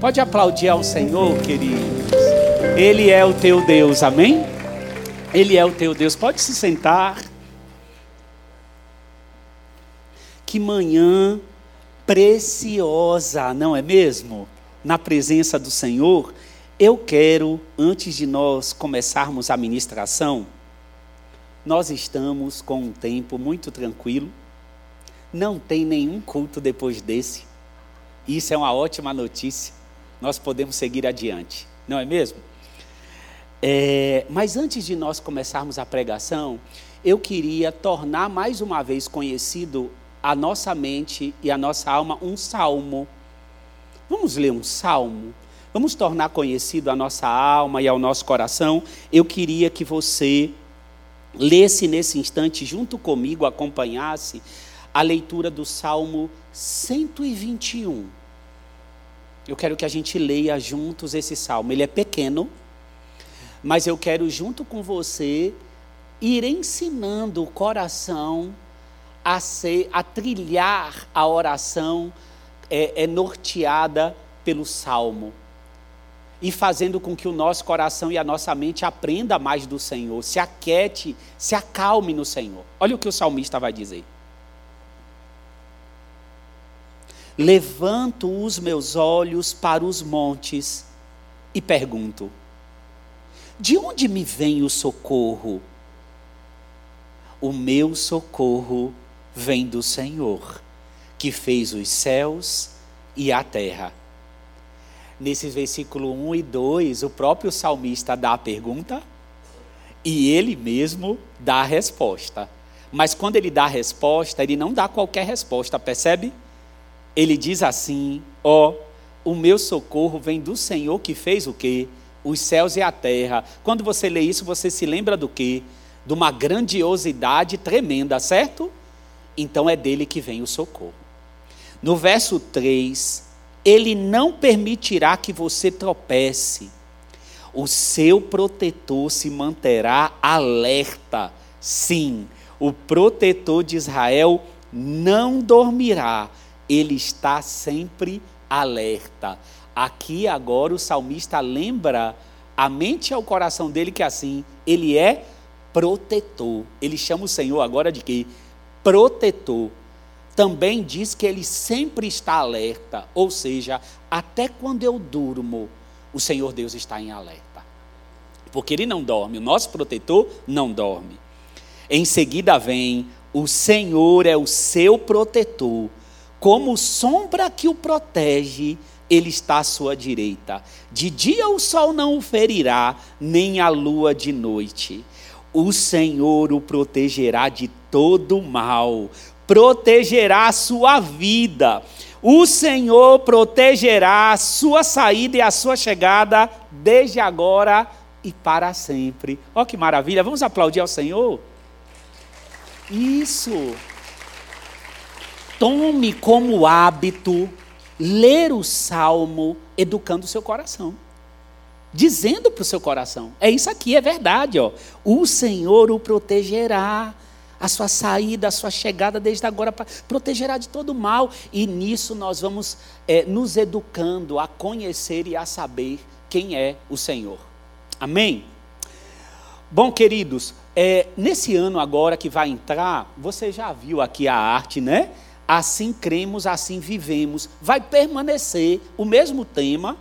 Pode aplaudir ao Senhor, queridos. Ele é o teu Deus, amém? Ele é o teu Deus. Pode se sentar. Que manhã preciosa, não é mesmo? Na presença do Senhor. Eu quero, antes de nós começarmos a ministração, nós estamos com um tempo muito tranquilo. Não tem nenhum culto depois desse. Isso é uma ótima notícia. Nós podemos seguir adiante, não é mesmo? É, mas antes de nós começarmos a pregação, eu queria tornar mais uma vez conhecido a nossa mente e a nossa alma um salmo. Vamos ler um salmo? Vamos tornar conhecido a nossa alma e ao nosso coração. Eu queria que você lesse nesse instante, junto comigo, acompanhasse a leitura do Salmo 121. Eu quero que a gente leia juntos esse salmo. Ele é pequeno, mas eu quero, junto com você, ir ensinando o coração a, ser, a trilhar a oração é, é norteada pelo salmo e fazendo com que o nosso coração e a nossa mente aprenda mais do Senhor, se aquete, se acalme no Senhor. Olha o que o salmista vai dizer. Levanto os meus olhos para os montes e pergunto: de onde me vem o socorro? O meu socorro vem do Senhor, que fez os céus e a terra. Nesse versículo 1 e 2, o próprio salmista dá a pergunta e ele mesmo dá a resposta. Mas quando ele dá a resposta, ele não dá qualquer resposta, percebe? Ele diz assim: Ó, oh, o meu socorro vem do Senhor que fez o quê? os céus e a terra. Quando você lê isso, você se lembra do quê? De uma grandiosidade tremenda, certo? Então é dele que vem o socorro. No verso 3, ele não permitirá que você tropece. O seu protetor se manterá alerta. Sim, o protetor de Israel não dormirá. Ele está sempre alerta. Aqui agora o salmista lembra a mente e ao coração dele que assim, ele é protetor. Ele chama o Senhor agora de quê? Protetor. Também diz que ele sempre está alerta, ou seja, até quando eu durmo, o Senhor Deus está em alerta. Porque ele não dorme, o nosso protetor não dorme. Em seguida vem: o Senhor é o seu protetor, como sombra que o protege ele está à sua direita. De dia o sol não o ferirá, nem a lua de noite. O Senhor o protegerá de todo mal, protegerá a sua vida. O Senhor protegerá a sua saída e a sua chegada, desde agora e para sempre. Olha que maravilha, vamos aplaudir ao Senhor? Isso. Tome como hábito ler o salmo educando o seu coração. Dizendo para o seu coração: é isso aqui, é verdade. Ó. O Senhor o protegerá, a sua saída, a sua chegada desde agora, protegerá de todo mal. E nisso nós vamos é, nos educando a conhecer e a saber quem é o Senhor. Amém? Bom, queridos, é, nesse ano agora que vai entrar, você já viu aqui a arte, né? Assim cremos, assim vivemos. Vai permanecer o mesmo tema,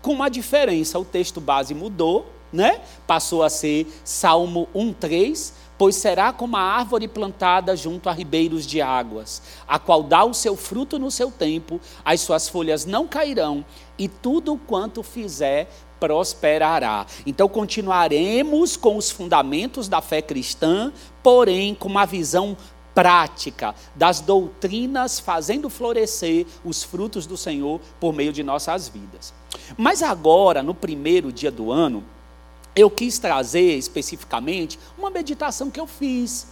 com uma diferença. O texto base mudou, né? Passou a ser Salmo 1:3, pois será como a árvore plantada junto a ribeiros de águas, a qual dá o seu fruto no seu tempo, as suas folhas não cairão, e tudo quanto fizer prosperará. Então continuaremos com os fundamentos da fé cristã, porém com uma visão prática das doutrinas, fazendo florescer os frutos do Senhor por meio de nossas vidas. Mas agora, no primeiro dia do ano, eu quis trazer especificamente uma meditação que eu fiz.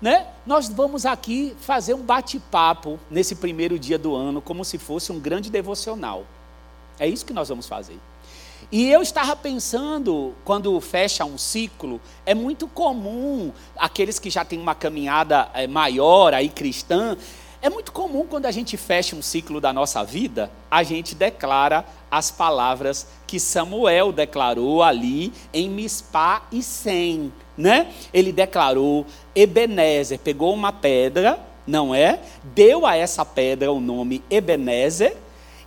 Né? Nós vamos aqui fazer um bate-papo nesse primeiro dia do ano, como se fosse um grande devocional. É isso que nós vamos fazer. E eu estava pensando, quando fecha um ciclo, é muito comum aqueles que já têm uma caminhada é, maior aí cristã, É muito comum quando a gente fecha um ciclo da nossa vida, a gente declara as palavras que Samuel declarou ali em Mispá e Sem, né? Ele declarou Ebenezer, pegou uma pedra, não é? Deu a essa pedra o nome Ebenezer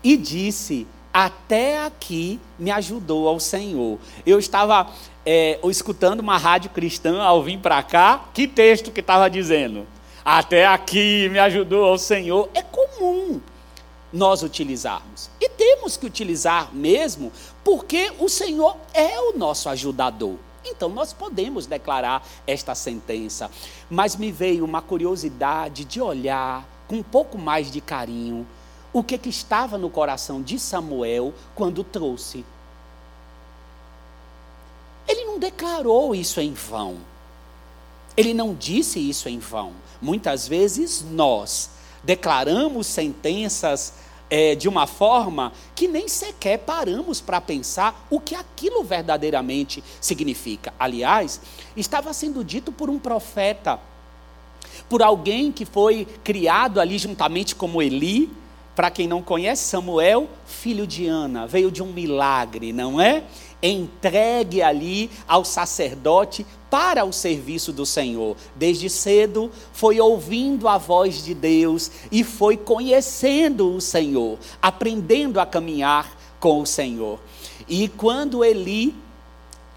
e disse: Até aqui me ajudou ao Senhor. Eu estava é, escutando uma rádio cristã ao vir para cá, que texto que estava dizendo? Até aqui me ajudou ao Senhor. É comum nós utilizarmos. E temos que utilizar mesmo, porque o Senhor é o nosso ajudador. Então nós podemos declarar esta sentença. Mas me veio uma curiosidade de olhar com um pouco mais de carinho o que, que estava no coração de Samuel quando trouxe. Ele não declarou isso em vão. Ele não disse isso em vão. Muitas vezes nós declaramos sentenças é, de uma forma que nem sequer paramos para pensar o que aquilo verdadeiramente significa. Aliás, estava sendo dito por um profeta, por alguém que foi criado ali juntamente como Eli. Para quem não conhece, Samuel, filho de Ana, veio de um milagre, não é? entregue ali ao sacerdote para o serviço do Senhor. Desde cedo foi ouvindo a voz de Deus e foi conhecendo o Senhor, aprendendo a caminhar com o Senhor. E quando Eli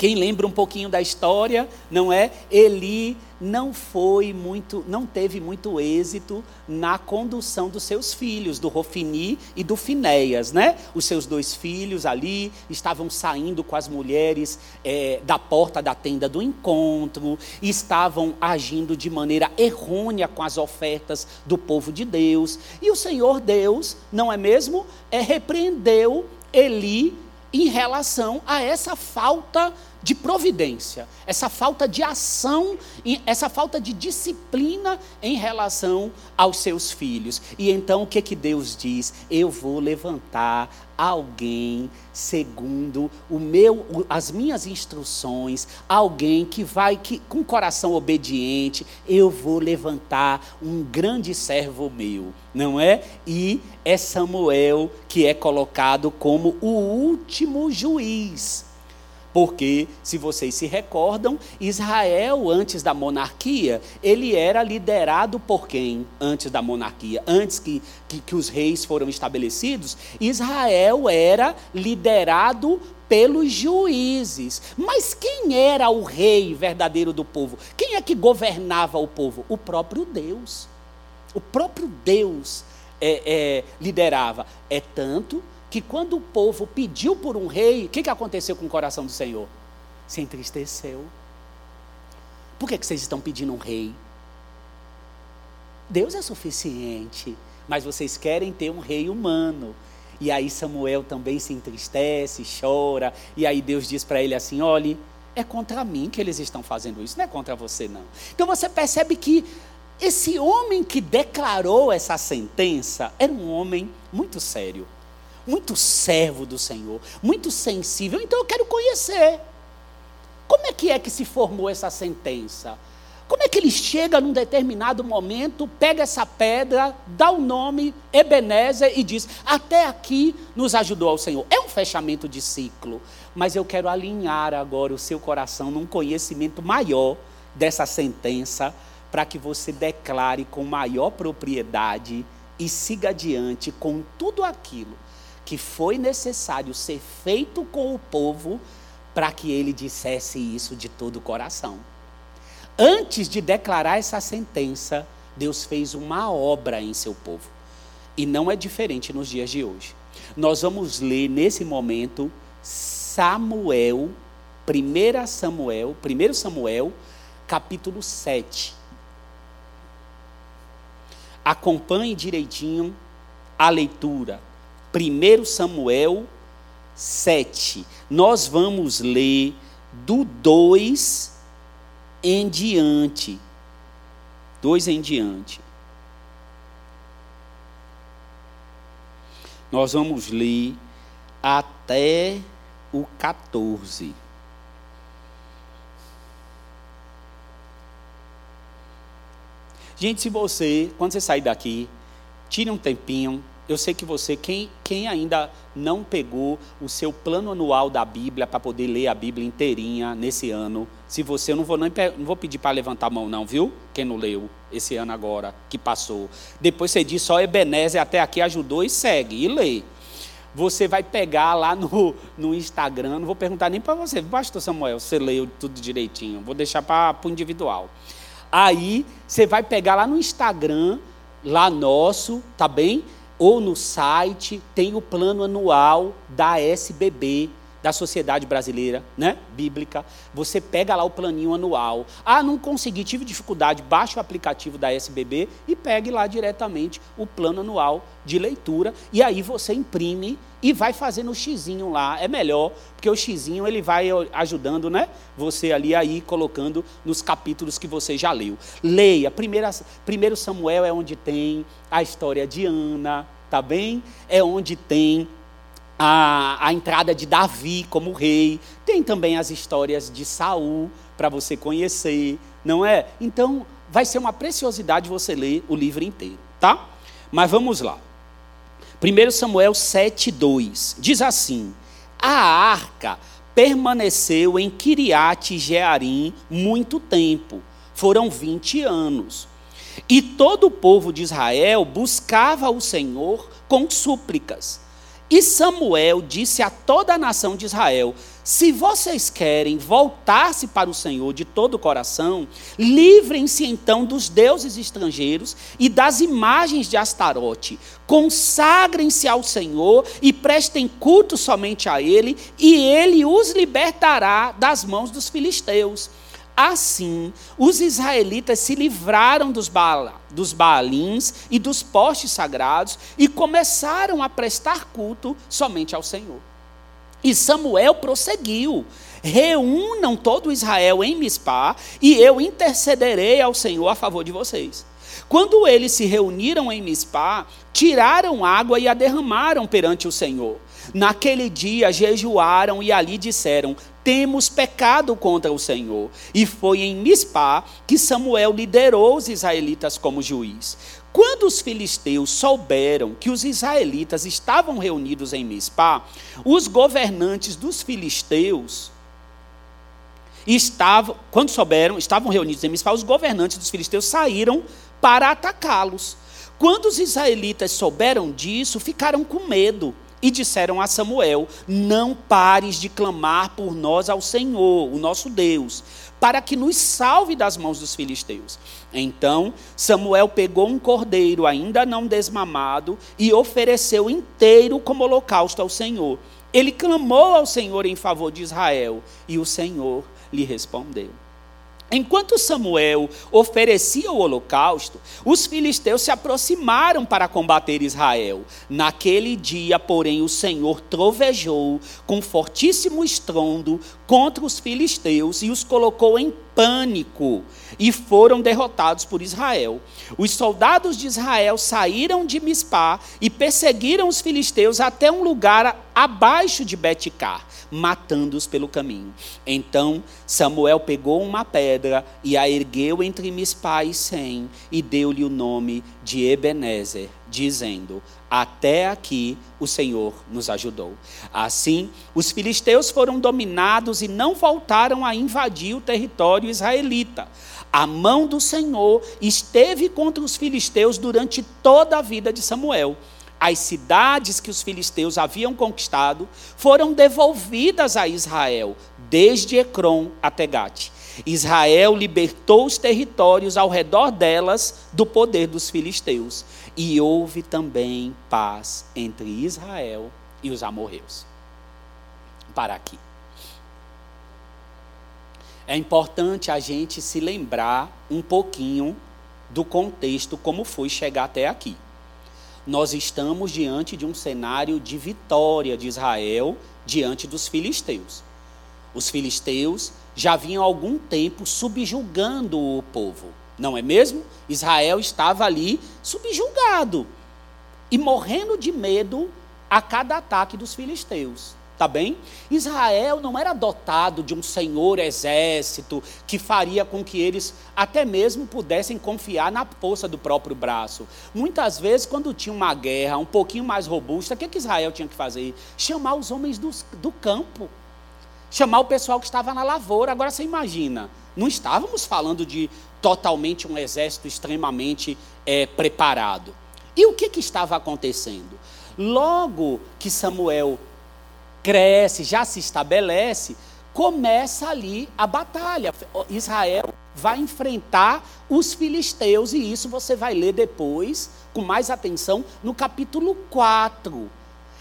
quem lembra um pouquinho da história, não é? Eli não foi muito, não teve muito êxito na condução dos seus filhos, do Rofini e do Finéias, né? Os seus dois filhos ali estavam saindo com as mulheres é, da porta da tenda do encontro, estavam agindo de maneira errônea com as ofertas do povo de Deus. E o Senhor Deus, não é mesmo? É, repreendeu Eli em relação a essa falta de providência, essa falta de ação, essa falta de disciplina em relação aos seus filhos. E então o que que Deus diz? Eu vou levantar alguém segundo o meu as minhas instruções, alguém que vai que com coração obediente, eu vou levantar um grande servo meu, não é? E é Samuel que é colocado como o último juiz. Porque, se vocês se recordam, Israel, antes da monarquia, ele era liderado por quem? Antes da monarquia, antes que, que, que os reis foram estabelecidos, Israel era liderado pelos juízes. Mas quem era o rei verdadeiro do povo? Quem é que governava o povo? O próprio Deus. O próprio Deus é, é, liderava. É tanto que quando o povo pediu por um rei, o que, que aconteceu com o coração do Senhor? Se entristeceu. Por que, que vocês estão pedindo um rei? Deus é suficiente, mas vocês querem ter um rei humano. E aí Samuel também se entristece, chora, e aí Deus diz para ele assim: olhe, é contra mim que eles estão fazendo isso, não é contra você não. Então você percebe que esse homem que declarou essa sentença era um homem muito sério muito servo do Senhor, muito sensível. Então eu quero conhecer. Como é que é que se formou essa sentença? Como é que ele chega num determinado momento, pega essa pedra, dá o nome Ebenezer e diz: Até aqui nos ajudou ao Senhor. É um fechamento de ciclo, mas eu quero alinhar agora o seu coração num conhecimento maior dessa sentença, para que você declare com maior propriedade e siga adiante com tudo aquilo que foi necessário ser feito com o povo para que ele dissesse isso de todo o coração. Antes de declarar essa sentença, Deus fez uma obra em seu povo. E não é diferente nos dias de hoje. Nós vamos ler nesse momento Samuel, 1 Samuel, 1 Samuel, capítulo 7. Acompanhe direitinho a leitura. 1 Samuel 7. Nós vamos ler do 2 em diante. 2 em diante. Nós vamos ler até o 14. Gente, se você, quando você sair daqui, tire um tempinho. Eu sei que você, quem, quem ainda não pegou o seu plano anual da Bíblia para poder ler a Bíblia inteirinha nesse ano, se você, eu não vou, nem, não vou pedir para levantar a mão, não, viu? Quem não leu esse ano agora, que passou. Depois você diz só Ebenezer até aqui ajudou e segue, e lê. Você vai pegar lá no, no Instagram, não vou perguntar nem para você, pastor Samuel, você leu tudo direitinho, vou deixar para o individual. Aí você vai pegar lá no Instagram, lá nosso, tá bem? Ou no site, tem o plano anual da SBB, da Sociedade Brasileira, né, bíblica. Você pega lá o planinho anual. Ah, não consegui, tive dificuldade, baixa o aplicativo da SBB e pegue lá diretamente o plano anual de leitura e aí você imprime e vai fazendo o xizinho lá. É melhor, porque o xizinho ele vai ajudando, né? Você ali aí colocando nos capítulos que você já leu. Leia. Primeira, primeiro Samuel é onde tem a história de Ana, tá bem? É onde tem a, a entrada de Davi como rei, tem também as histórias de Saul para você conhecer, não é? Então, vai ser uma preciosidade você ler o livro inteiro, tá? Mas vamos lá. 1 Samuel 7:2 diz assim: A arca permaneceu em Kiriat Jearim muito tempo, foram 20 anos. E todo o povo de Israel buscava o Senhor com súplicas. E Samuel disse a toda a nação de Israel: Se vocês querem voltar-se para o Senhor de todo o coração, livrem-se então dos deuses estrangeiros e das imagens de Astarote. Consagrem-se ao Senhor e prestem culto somente a Ele, e Ele os libertará das mãos dos filisteus. Assim, os israelitas se livraram dos, baala, dos baalins e dos postes sagrados e começaram a prestar culto somente ao Senhor. E Samuel prosseguiu: Reúnam todo Israel em Mispá, e eu intercederei ao Senhor a favor de vocês. Quando eles se reuniram em Mispá, tiraram água e a derramaram perante o Senhor. Naquele dia jejuaram e ali disseram: temos pecado contra o Senhor. E foi em Mispá que Samuel liderou os israelitas como juiz. Quando os filisteus souberam que os israelitas estavam reunidos em Mispá, os governantes dos filisteus estavam, quando souberam, estavam reunidos em Mispá, os governantes dos filisteus saíram para atacá-los. Quando os israelitas souberam disso, ficaram com medo e disseram a Samuel: Não pares de clamar por nós ao Senhor, o nosso Deus, para que nos salve das mãos dos filisteus. Então Samuel pegou um cordeiro ainda não desmamado e ofereceu inteiro como holocausto ao Senhor. Ele clamou ao Senhor em favor de Israel e o Senhor lhe respondeu. Enquanto Samuel oferecia o holocausto, os filisteus se aproximaram para combater Israel. Naquele dia, porém, o Senhor trovejou com fortíssimo estrondo contra os filisteus e os colocou em pânico e foram derrotados por Israel. Os soldados de Israel saíram de Mispá e perseguiram os filisteus até um lugar abaixo de Betcar matando-os pelo caminho. Então Samuel pegou uma pedra e a ergueu entre Mispá e Sem e deu-lhe o nome de Ebenezer, dizendo: Até aqui o Senhor nos ajudou. Assim, os filisteus foram dominados e não voltaram a invadir o território israelita. A mão do Senhor esteve contra os filisteus durante toda a vida de Samuel as cidades que os filisteus haviam conquistado foram devolvidas a Israel, desde Ecrom até Gate. Israel libertou os territórios ao redor delas do poder dos filisteus. E houve também paz entre Israel e os amorreus. Para aqui. É importante a gente se lembrar um pouquinho do contexto, como foi chegar até aqui nós estamos diante de um cenário de vitória de Israel diante dos filisteus. Os filisteus já vinham há algum tempo subjugando o povo, não é mesmo? Israel estava ali subjugado e morrendo de medo a cada ataque dos filisteus. tá bem? Israel não era dotado de um senhor exército que faria com que eles até mesmo pudessem confiar na força do próprio braço. Muitas vezes, quando tinha uma guerra um pouquinho mais robusta, o que, que Israel tinha que fazer? Chamar os homens do, do campo, chamar o pessoal que estava na lavoura. Agora você imagina, não estávamos falando de totalmente um exército extremamente é, preparado. E o que, que estava acontecendo? Logo que Samuel cresce, já se estabelece, começa ali a batalha. Israel vai enfrentar os filisteus, e isso você vai ler depois, com mais atenção, no capítulo 4.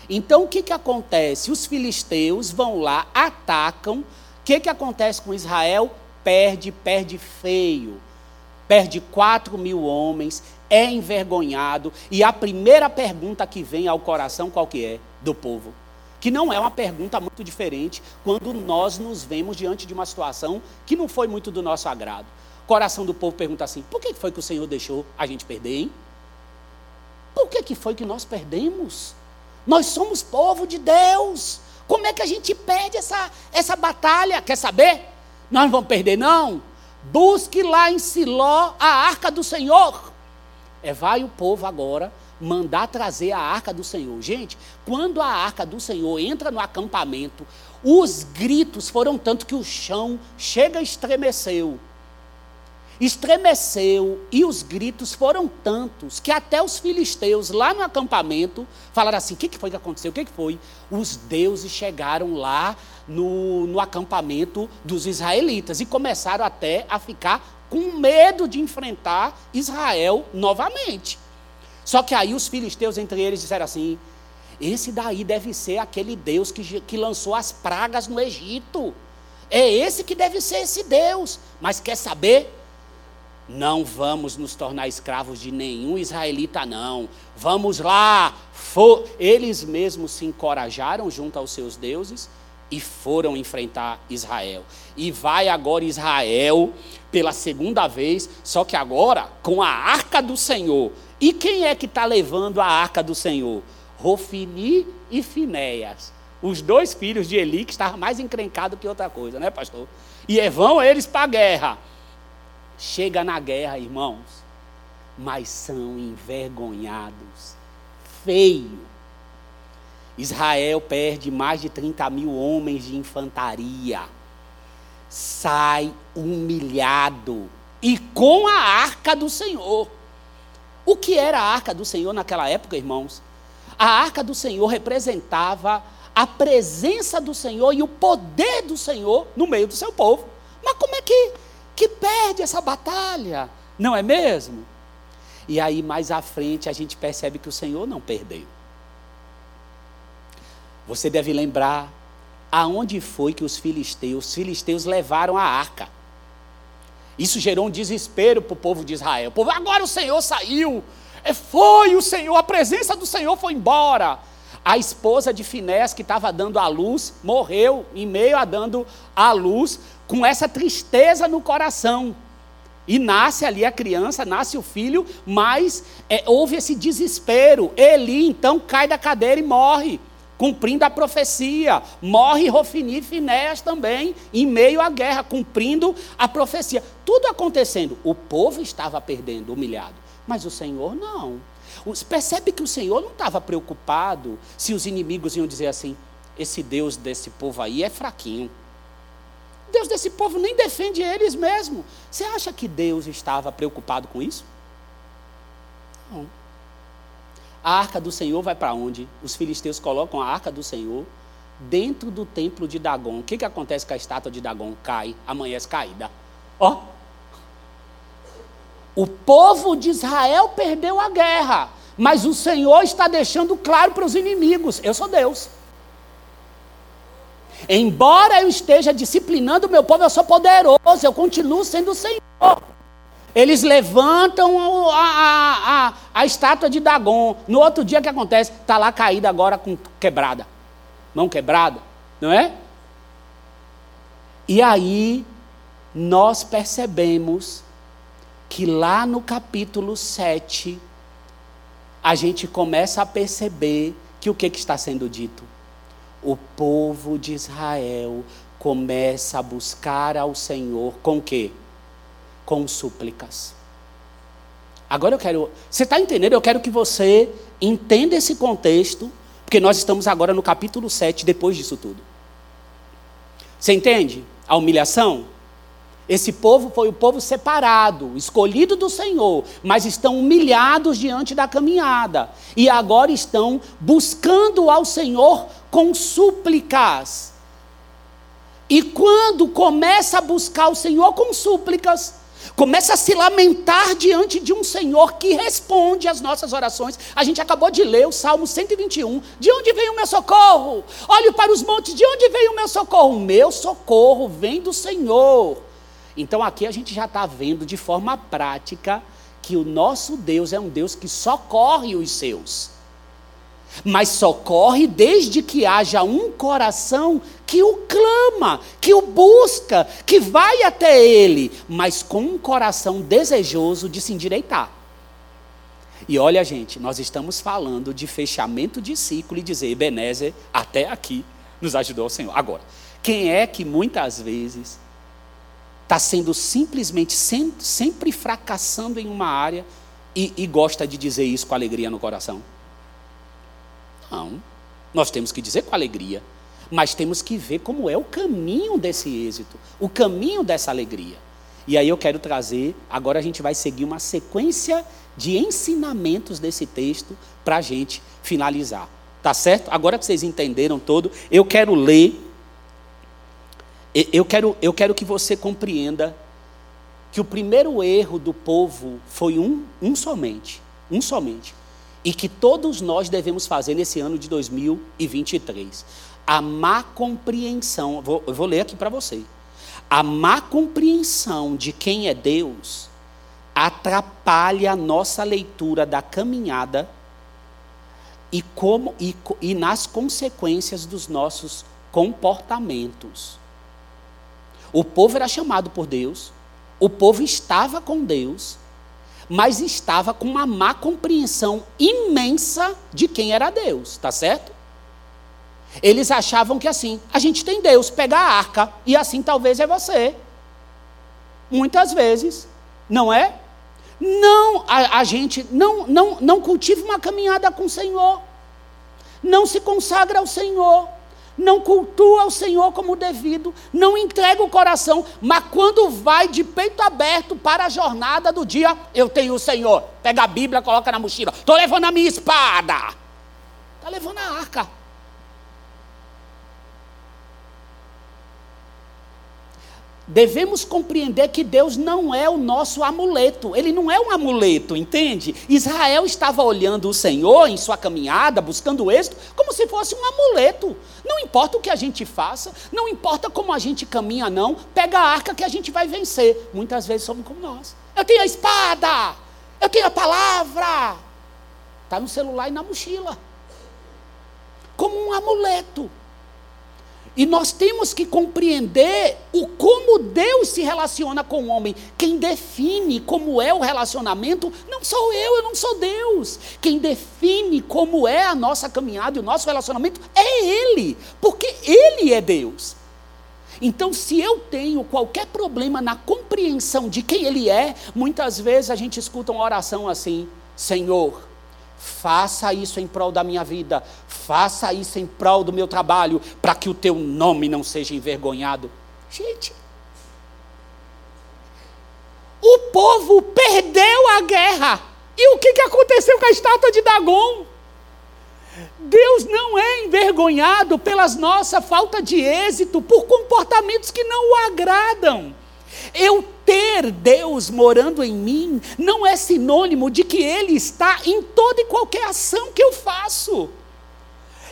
Então o que, que acontece? Os filisteus vão lá, atacam. O que, que acontece com Israel? Perde, perde feio. Perde 4 mil homens, é envergonhado. E a primeira pergunta que vem ao coração, qual que é? Do povo que não é uma pergunta muito diferente quando nós nos vemos diante de uma situação que não foi muito do nosso agrado. O coração do povo pergunta assim: por que foi que o Senhor deixou a gente perder, hein? Por que, que foi que nós perdemos? Nós somos povo de Deus. Como é que a gente perde essa, essa batalha? Quer saber? Nós não vamos perder, não. Busque lá em Siló a arca do Senhor. É, vai o povo agora mandar trazer a arca do Senhor. Gente, quando a arca do Senhor entra no acampamento, os gritos foram tanto que o chão chega estremeceu. Estremeceu e os gritos foram tantos que até os filisteus lá no acampamento falaram assim: o que, foi que aconteceu? O que, que foi? Os deuses chegaram lá no, no acampamento dos israelitas e começaram até a ficar com medo de enfrentar Israel novamente. Só que aí os filisteus entre eles disseram assim: esse daí deve ser aquele Deus que, que lançou as pragas no Egito. É esse que deve ser esse Deus. Mas quer saber? Não vamos nos tornar escravos de nenhum israelita, não. Vamos lá. For... Eles mesmos se encorajaram junto aos seus deuses e foram enfrentar Israel. E vai agora Israel pela segunda vez, só que agora com a arca do Senhor. E quem é que está levando a arca do Senhor? Rofini e Finéias. Os dois filhos de Eli, que estavam mais encrencados que outra coisa, né, pastor? E vão eles para a guerra. Chega na guerra, irmãos, mas são envergonhados. Feio. Israel perde mais de 30 mil homens de infantaria. Sai humilhado. E com a arca do Senhor. O que era a arca do Senhor naquela época, irmãos? A arca do Senhor representava a presença do Senhor e o poder do Senhor no meio do seu povo. Mas como é que, que perde essa batalha? Não é mesmo? E aí, mais à frente, a gente percebe que o Senhor não perdeu. Você deve lembrar aonde foi que os filisteus, os filisteus levaram a arca. Isso gerou um desespero para o povo de Israel. O povo, agora o Senhor saiu. É, foi o Senhor, a presença do Senhor foi embora. A esposa de Finés, que estava dando a luz, morreu em meio a dando a luz, com essa tristeza no coração. E nasce ali a criança, nasce o filho, mas é, houve esse desespero. Eli então cai da cadeira e morre cumprindo a profecia. Morre Rofini e Finéas também, em meio à guerra, cumprindo a profecia. Tudo acontecendo. O povo estava perdendo, humilhado. Mas o Senhor não. Percebe que o Senhor não estava preocupado se os inimigos iam dizer assim: esse Deus desse povo aí é fraquinho. Deus desse povo nem defende eles mesmo. Você acha que Deus estava preocupado com isso? Não. A arca do Senhor vai para onde? Os filisteus colocam a arca do Senhor dentro do templo de Dagon. O que, que acontece com a estátua de Dagon? Cai, amanhece caída. Ó. O povo de Israel perdeu a guerra, mas o Senhor está deixando claro para os inimigos: eu sou Deus. Embora eu esteja disciplinando o meu povo, eu sou poderoso, eu continuo sendo o Senhor. Eles levantam a, a, a, a estátua de Dagon. No outro dia, o que acontece? Está lá caída agora com quebrada. Mão quebrada, não é? E aí, nós percebemos que lá no capítulo 7, a gente começa a perceber que o que, que está sendo dito? o povo de Israel começa a buscar ao Senhor com quê? Com súplicas. Agora eu quero. Você está entendendo? Eu quero que você entenda esse contexto, porque nós estamos agora no capítulo 7, depois disso tudo. Você entende a humilhação? Esse povo foi o povo separado, escolhido do Senhor, mas estão humilhados diante da caminhada. E agora estão buscando ao Senhor com súplicas. E quando começa a buscar o Senhor com súplicas, começa a se lamentar diante de um Senhor que responde às nossas orações. A gente acabou de ler o Salmo 121. De onde vem o meu socorro? Olho para os montes, de onde vem o meu socorro? O meu socorro vem do Senhor. Então aqui a gente já está vendo de forma prática que o nosso Deus é um Deus que socorre os seus. Mas socorre desde que haja um coração que o clama, que o busca, que vai até ele, mas com um coração desejoso de se endireitar. E olha, gente, nós estamos falando de fechamento de ciclo e dizer, Ebenezer, até aqui nos ajudou o Senhor. Agora, quem é que muitas vezes está sendo simplesmente sempre fracassando em uma área e, e gosta de dizer isso com alegria no coração? Não. Nós temos que dizer com alegria, mas temos que ver como é o caminho desse êxito, o caminho dessa alegria. E aí eu quero trazer, agora a gente vai seguir uma sequência de ensinamentos desse texto para a gente finalizar. Tá certo? Agora que vocês entenderam todo, eu quero ler, eu quero, eu quero que você compreenda que o primeiro erro do povo foi um, um somente, um somente e que todos nós devemos fazer nesse ano de 2023. A má compreensão, vou, eu vou ler aqui para você. A má compreensão de quem é Deus atrapalha a nossa leitura da caminhada e, como, e, e nas consequências dos nossos comportamentos. O povo era chamado por Deus, o povo estava com Deus, mas estava com uma má compreensão imensa de quem era Deus, tá certo? Eles achavam que assim, a gente tem Deus, pega a arca, e assim talvez é você. Muitas vezes, não é? Não, a, a gente não, não, não cultiva uma caminhada com o Senhor, não se consagra ao Senhor, não cultua o Senhor como devido, não entrega o coração, mas quando vai de peito aberto para a jornada do dia, eu tenho o Senhor. Pega a Bíblia, coloca na mochila. Estou levando a minha espada. Está levando a arca. Devemos compreender que Deus não é o nosso amuleto, ele não é um amuleto, entende? Israel estava olhando o Senhor em sua caminhada, buscando êxito, como se fosse um amuleto. Não importa o que a gente faça, não importa como a gente caminha, não, pega a arca que a gente vai vencer. Muitas vezes somos como nós. Eu tenho a espada, eu tenho a palavra, está no celular e na mochila, como um amuleto. E nós temos que compreender o como Deus se relaciona com o homem. Quem define como é o relacionamento não sou eu, eu não sou Deus. Quem define como é a nossa caminhada e o nosso relacionamento é Ele, porque Ele é Deus. Então, se eu tenho qualquer problema na compreensão de quem Ele é, muitas vezes a gente escuta uma oração assim: Senhor, faça isso em prol da minha vida, faça isso em prol do meu trabalho, para que o teu nome não seja envergonhado. Gente, o povo perdeu a guerra. E o que, que aconteceu com a estátua de Dagon? Deus não é envergonhado pelas nossa falta de êxito, por comportamentos que não o agradam. Eu ter Deus morando em mim não é sinônimo de que Ele está em toda e qualquer ação que eu faço.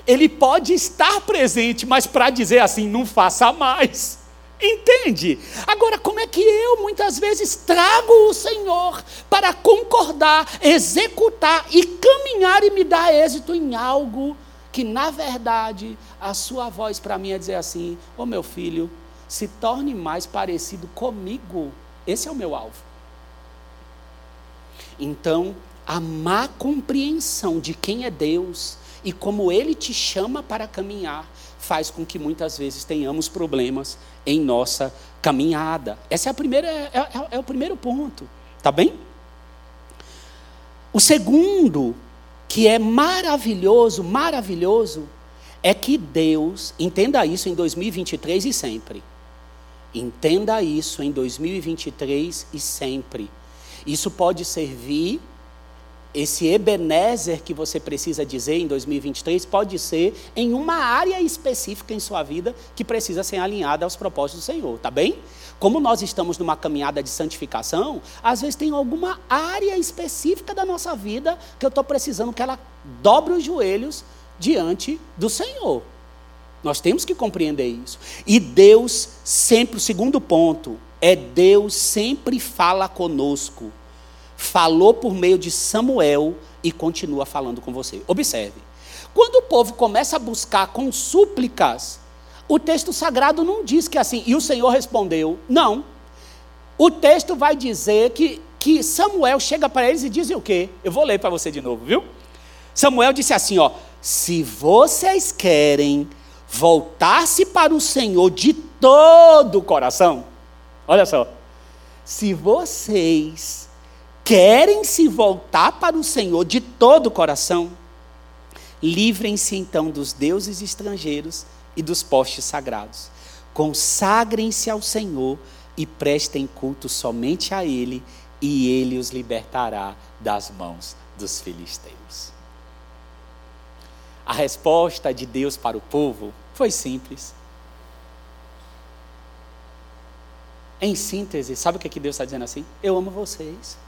Ele pode estar presente, mas para dizer assim, não faça mais. Entende? Agora, como é que eu muitas vezes trago o Senhor para concordar, executar e caminhar e me dar êxito em algo que, na verdade, a sua voz para mim é dizer assim: Ô oh, meu filho, se torne mais parecido comigo. Esse é o meu alvo. Então, a má compreensão de quem é Deus e como Ele te chama para caminhar, faz com que muitas vezes tenhamos problemas em nossa caminhada. Esse é, a primeira, é, é, é o primeiro ponto, tá bem? O segundo, que é maravilhoso, maravilhoso, é que Deus, entenda isso em 2023 e sempre. Entenda isso em 2023 e sempre. Isso pode servir esse Ebenezer que você precisa dizer em 2023 pode ser em uma área específica em sua vida que precisa ser alinhada aos propósitos do Senhor, tá bem? Como nós estamos numa caminhada de santificação, às vezes tem alguma área específica da nossa vida que eu estou precisando que ela dobre os joelhos diante do Senhor. Nós temos que compreender isso. E Deus sempre, o segundo ponto, é Deus sempre fala conosco falou por meio de Samuel e continua falando com você. Observe. Quando o povo começa a buscar com súplicas, o texto sagrado não diz que é assim, e o Senhor respondeu. Não. O texto vai dizer que, que Samuel chega para eles e diz o quê? Eu vou ler para você de novo, viu? Samuel disse assim, ó: "Se vocês querem voltar-se para o Senhor de todo o coração, olha só. Se vocês querem se voltar para o Senhor de todo o coração, livrem-se então dos deuses estrangeiros e dos postes sagrados. Consagrem-se ao Senhor e prestem culto somente a Ele, e Ele os libertará das mãos dos filisteus. A resposta de Deus para o povo foi simples. Em síntese, sabe o que, é que Deus está dizendo assim? Eu amo vocês.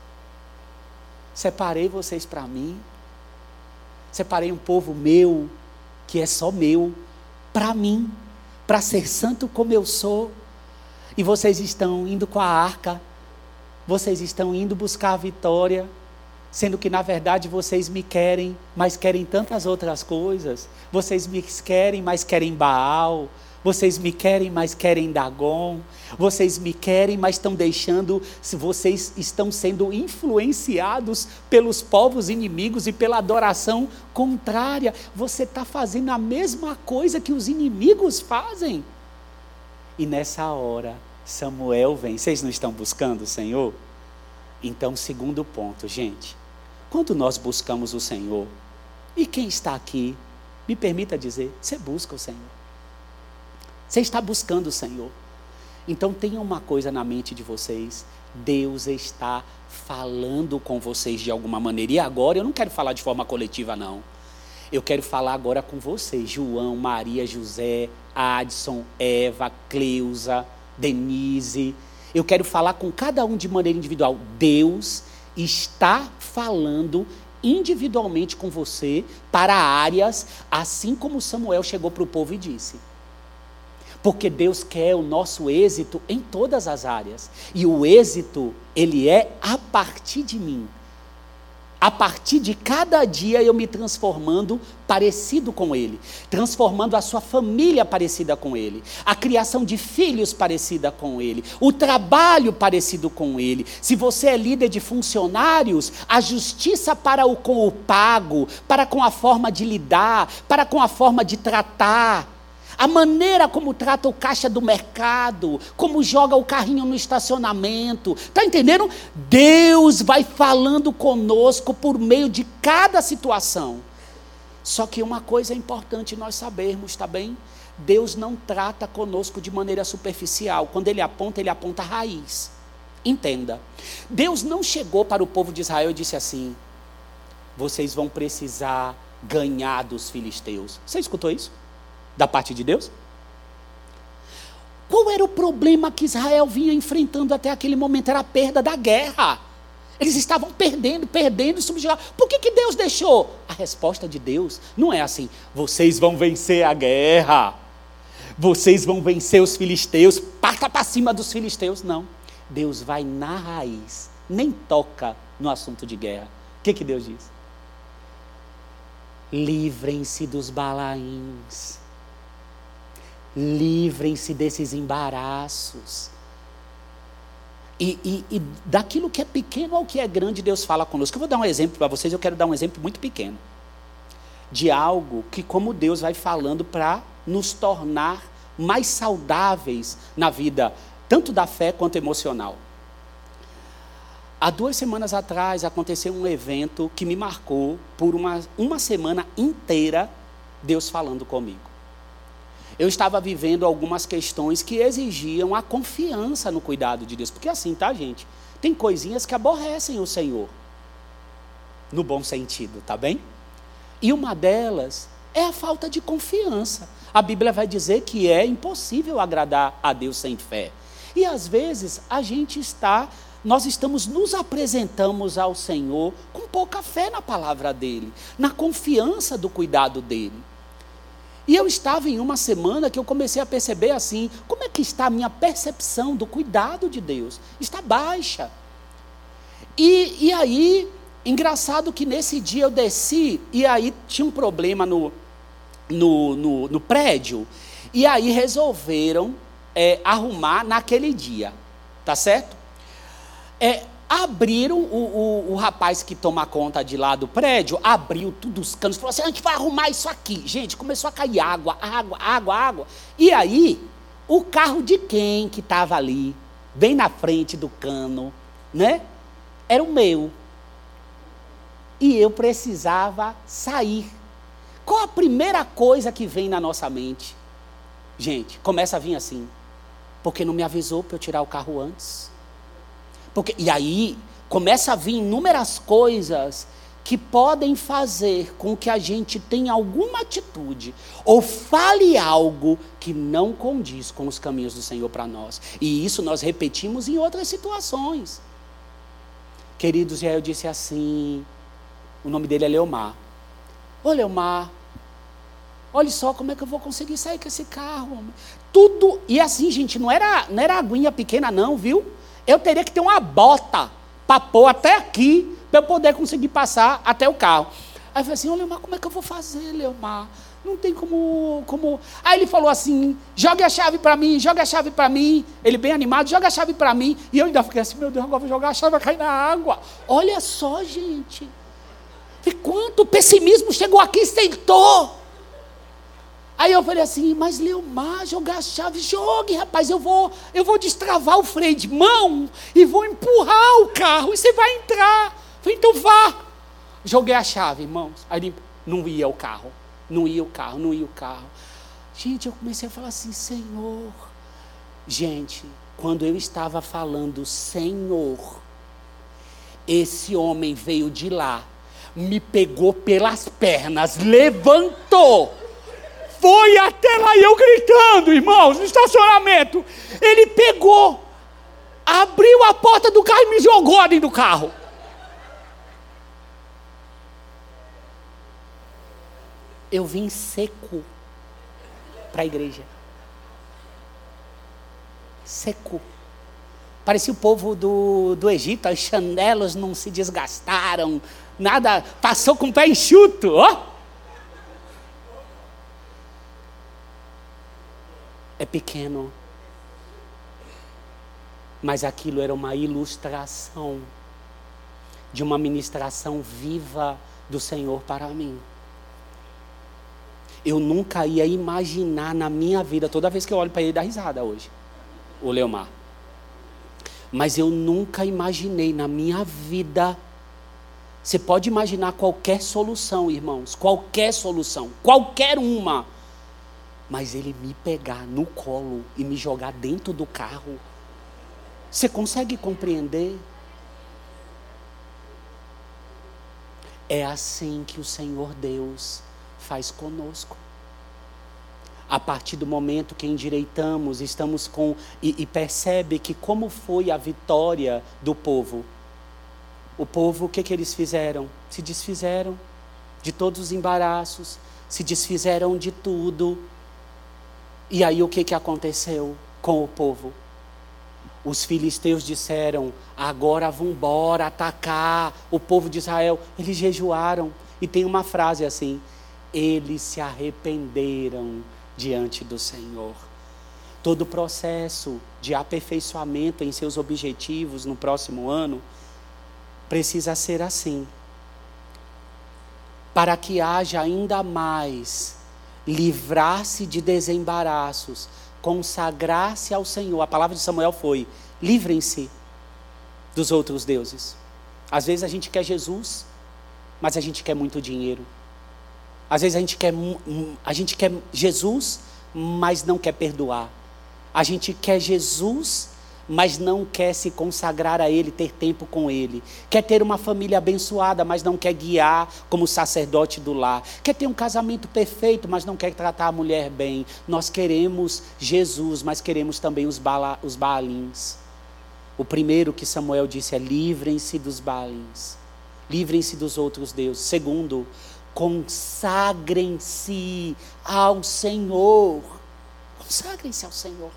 Separei vocês para mim. Separei um povo meu, que é só meu, para mim, para ser santo como eu sou. E vocês estão indo com a arca, vocês estão indo buscar a vitória, sendo que na verdade vocês me querem, mas querem tantas outras coisas. Vocês me querem, mas querem Baal. Vocês me querem, mas querem Dagon. Vocês me querem, mas estão deixando, se vocês estão sendo influenciados pelos povos inimigos e pela adoração contrária. Você está fazendo a mesma coisa que os inimigos fazem. E nessa hora, Samuel vem. Vocês não estão buscando o Senhor? Então, segundo ponto, gente. Quando nós buscamos o Senhor, e quem está aqui, me permita dizer, você busca o Senhor. Você está buscando o Senhor. Então tenha uma coisa na mente de vocês: Deus está falando com vocês de alguma maneira. E agora eu não quero falar de forma coletiva, não. Eu quero falar agora com vocês: João, Maria, José, Adson, Eva, Cleusa, Denise. Eu quero falar com cada um de maneira individual. Deus está falando individualmente com você para áreas, assim como Samuel chegou para o povo e disse: porque Deus quer o nosso êxito em todas as áreas. E o êxito, ele é a partir de mim. A partir de cada dia eu me transformando parecido com Ele, transformando a sua família parecida com Ele, a criação de filhos parecida com Ele, o trabalho parecido com Ele. Se você é líder de funcionários, a justiça para o com o pago, para com a forma de lidar, para com a forma de tratar a maneira como trata o caixa do mercado, como joga o carrinho no estacionamento. Está entendendo? Deus vai falando conosco por meio de cada situação. Só que uma coisa é importante nós sabermos, tá bem? Deus não trata conosco de maneira superficial. Quando ele aponta, ele aponta a raiz. Entenda. Deus não chegou para o povo de Israel e disse assim: vocês vão precisar ganhar dos filisteus. Você escutou isso? Da parte de Deus? Qual era o problema que Israel vinha enfrentando até aquele momento? Era a perda da guerra. Eles estavam perdendo, perdendo, subjugados. Por que, que Deus deixou? A resposta de Deus não é assim: vocês vão vencer a guerra, vocês vão vencer os filisteus, parta para cima dos filisteus. Não. Deus vai na raiz, nem toca no assunto de guerra. O que, que Deus diz? Livrem-se dos balaíns Livrem-se desses embaraços. E, e, e, daquilo que é pequeno ao que é grande, Deus fala conosco. Eu vou dar um exemplo para vocês, eu quero dar um exemplo muito pequeno. de algo que, como Deus vai falando para nos tornar mais saudáveis na vida, tanto da fé quanto emocional. Há duas semanas atrás aconteceu um evento que me marcou por uma, uma semana inteira, Deus falando comigo. Eu estava vivendo algumas questões que exigiam a confiança no cuidado de Deus. Porque assim, tá, gente? Tem coisinhas que aborrecem o Senhor. No bom sentido, tá bem? E uma delas é a falta de confiança. A Bíblia vai dizer que é impossível agradar a Deus sem fé. E às vezes a gente está, nós estamos nos apresentamos ao Senhor com pouca fé na palavra dele, na confiança do cuidado dele. E eu estava em uma semana que eu comecei a perceber assim: como é que está a minha percepção do cuidado de Deus? Está baixa. E, e aí, engraçado que nesse dia eu desci, e aí tinha um problema no, no, no, no prédio, e aí resolveram é, arrumar naquele dia, tá certo? É, abriram o, o, o, rapaz que toma conta de lá do prédio, abriu tudo os canos, falou assim: a gente vai arrumar isso aqui. Gente, começou a cair água, água, água, água. E aí, o carro de quem que estava ali, bem na frente do cano, né? Era o meu. E eu precisava sair. Qual a primeira coisa que vem na nossa mente? Gente, começa a vir assim. Porque não me avisou para eu tirar o carro antes. Porque, e aí começa a vir inúmeras coisas que podem fazer com que a gente tenha alguma atitude ou fale algo que não condiz com os caminhos do Senhor para nós. E isso nós repetimos em outras situações. Queridos, aí eu disse assim: o nome dele é Leomar. Ô Leomar, olha só como é que eu vou conseguir sair com esse carro. Tudo, e assim, gente, não era, não era aguinha pequena, não, viu? Eu teria que ter uma bota para pôr até aqui, para eu poder conseguir passar até o carro. Aí eu falei assim, ô Leomar, como é que eu vou fazer, Leomar? Não tem como, como. Aí ele falou assim: jogue a chave para mim, joga a chave para mim. Ele bem animado, joga a chave para mim. E eu ainda fiquei assim: meu Deus, agora vou jogar a chave, vai cair na água. Olha só, gente. E quanto pessimismo chegou aqui e sentou. Aí eu falei assim, mas Leomar, jogar a chave, jogue, rapaz, eu vou, eu vou destravar o freio de mão e vou empurrar o carro e você vai entrar. Falei, então vá. Joguei a chave, irmãos. Aí não ia o carro, não ia o carro, não ia o carro. Gente, eu comecei a falar assim, Senhor. Gente, quando eu estava falando, Senhor, esse homem veio de lá, me pegou pelas pernas, levantou foi até lá e eu gritando, irmãos, no estacionamento. Ele pegou, abriu a porta do carro e me jogou dentro do carro. Eu vim seco para a igreja. Seco. Parecia o povo do, do Egito, as chanelas não se desgastaram, nada, passou com o pé enxuto, ó. É pequeno. Mas aquilo era uma ilustração de uma ministração viva do Senhor para mim. Eu nunca ia imaginar na minha vida, toda vez que eu olho para ele, dá risada hoje, o Leomar. Mas eu nunca imaginei na minha vida. Você pode imaginar qualquer solução, irmãos, qualquer solução, qualquer uma mas ele me pegar no colo e me jogar dentro do carro. Você consegue compreender? É assim que o Senhor Deus faz conosco. A partir do momento que endireitamos, estamos com. E, e, percebe que, como foi a vitória do povo? O povo, o que, que eles fizeram? Se desfizeram de todos os embaraços, se desfizeram de tudo e aí o que, que aconteceu com o povo? Os filisteus disseram: agora vão embora atacar o povo de Israel. Eles jejuaram. E tem uma frase assim: eles se arrependeram diante do Senhor. Todo o processo de aperfeiçoamento em seus objetivos no próximo ano precisa ser assim. para que haja ainda mais livrar-se de desembaraços, consagrar-se ao Senhor. A palavra de Samuel foi: livrem-se dos outros deuses. Às vezes a gente quer Jesus, mas a gente quer muito dinheiro. Às vezes a gente quer, a gente quer Jesus, mas não quer perdoar. A gente quer Jesus, mas não quer se consagrar a Ele, ter tempo com Ele. Quer ter uma família abençoada, mas não quer guiar como sacerdote do lar. Quer ter um casamento perfeito, mas não quer tratar a mulher bem. Nós queremos Jesus, mas queremos também os, bala, os baalins. O primeiro que Samuel disse é: livrem-se dos baalins. Livrem-se dos outros deuses. Segundo, consagrem-se ao Senhor. Consagrem-se ao Senhor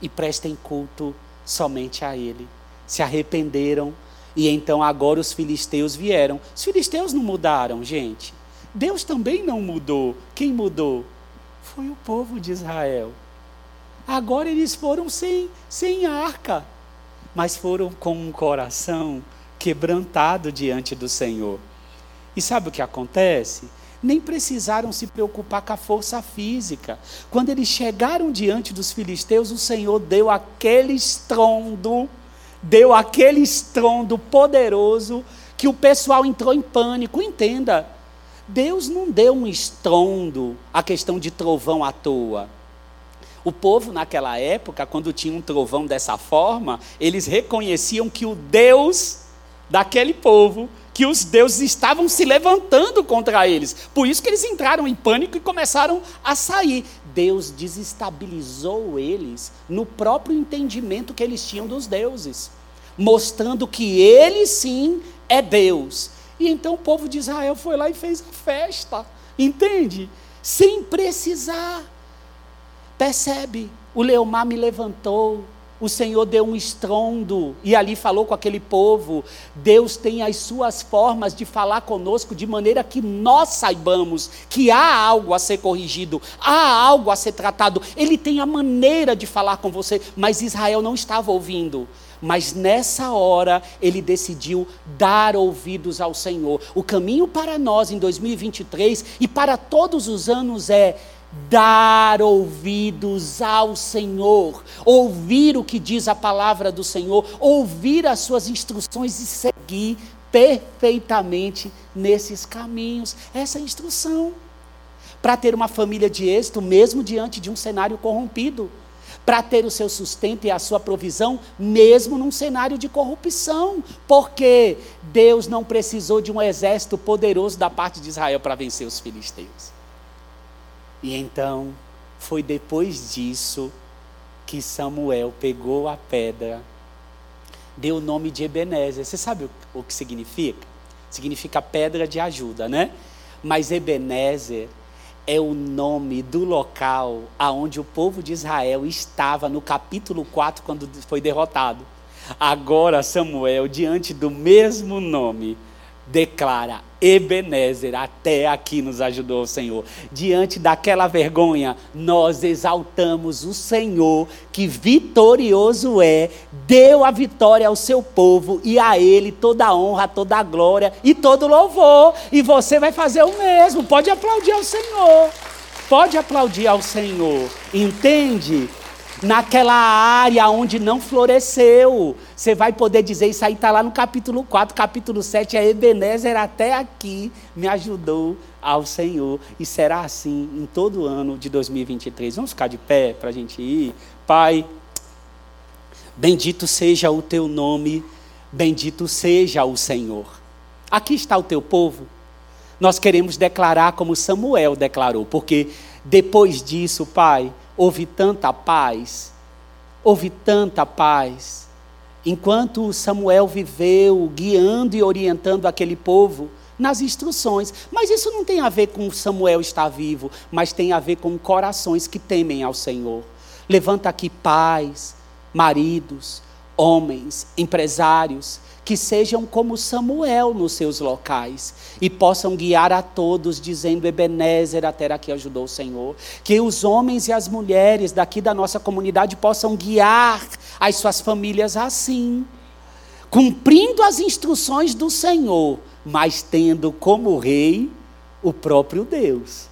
e prestem culto somente a Ele. Se arrependeram e então agora os filisteus vieram. Os filisteus não mudaram, gente. Deus também não mudou. Quem mudou? Foi o povo de Israel. Agora eles foram sem, sem arca, mas foram com um coração quebrantado diante do Senhor. E sabe o que acontece? Nem precisaram se preocupar com a força física. Quando eles chegaram diante dos filisteus, o Senhor deu aquele estrondo, deu aquele estrondo poderoso que o pessoal entrou em pânico. Entenda, Deus não deu um estrondo, a questão de trovão à toa. O povo naquela época, quando tinha um trovão dessa forma, eles reconheciam que o Deus daquele povo que os deuses estavam se levantando contra eles. Por isso que eles entraram em pânico e começaram a sair. Deus desestabilizou eles no próprio entendimento que eles tinham dos deuses, mostrando que ele sim é Deus. E então o povo de Israel foi lá e fez a festa, entende? Sem precisar. Percebe? O Leomar me levantou, o Senhor deu um estrondo e ali falou com aquele povo. Deus tem as suas formas de falar conosco de maneira que nós saibamos que há algo a ser corrigido, há algo a ser tratado. Ele tem a maneira de falar com você, mas Israel não estava ouvindo. Mas nessa hora ele decidiu dar ouvidos ao Senhor. O caminho para nós em 2023 e para todos os anos é dar ouvidos ao Senhor, ouvir o que diz a palavra do Senhor, ouvir as suas instruções e seguir perfeitamente nesses caminhos. Essa é a instrução. Para ter uma família de êxito, mesmo diante de um cenário corrompido. Para ter o seu sustento e a sua provisão, mesmo num cenário de corrupção. Porque Deus não precisou de um exército poderoso da parte de Israel para vencer os filisteus. E então, foi depois disso que Samuel pegou a pedra, deu o nome de Ebenezer. Você sabe o, que significa? Significa pedra de ajuda, né? Mas Ebenezer é o nome do local aonde o povo de Israel estava no capítulo 4 quando foi derrotado. Agora Samuel, diante do mesmo nome, declara: Ebenezer, até aqui nos ajudou o Senhor. Diante daquela vergonha, nós exaltamos o Senhor, que vitorioso é, deu a vitória ao seu povo e a ele toda a honra, toda a glória e todo louvor. E você vai fazer o mesmo. Pode aplaudir ao Senhor. Pode aplaudir ao Senhor. Entende? Naquela área onde não floresceu. Você vai poder dizer, isso aí está lá no capítulo 4, capítulo 7, a Ebenezer até aqui me ajudou ao Senhor. E será assim em todo o ano de 2023. Vamos ficar de pé para a gente ir. Pai, bendito seja o teu nome, bendito seja o Senhor. Aqui está o teu povo. Nós queremos declarar como Samuel declarou, porque depois disso, Pai, houve tanta paz, houve tanta paz. Enquanto Samuel viveu guiando e orientando aquele povo nas instruções. Mas isso não tem a ver com Samuel estar vivo, mas tem a ver com corações que temem ao Senhor. Levanta aqui pais, maridos, homens, empresários, que sejam como Samuel nos seus locais e possam guiar a todos, dizendo: Ebenezer, até aqui ajudou o Senhor. Que os homens e as mulheres daqui da nossa comunidade possam guiar as suas famílias assim, cumprindo as instruções do Senhor, mas tendo como rei o próprio Deus.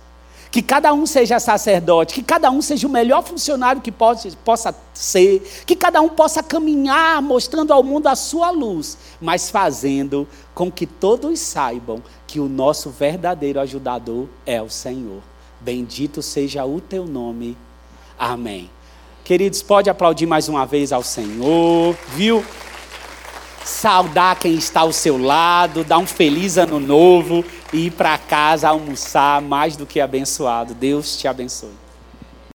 Que cada um seja sacerdote, que cada um seja o melhor funcionário que pode, possa ser, que cada um possa caminhar mostrando ao mundo a sua luz, mas fazendo com que todos saibam que o nosso verdadeiro ajudador é o Senhor. Bendito seja o teu nome. Amém. Queridos, pode aplaudir mais uma vez ao Senhor, viu? Saudar quem está ao seu lado, dar um feliz ano novo e ir para casa almoçar mais do que abençoado. Deus te abençoe.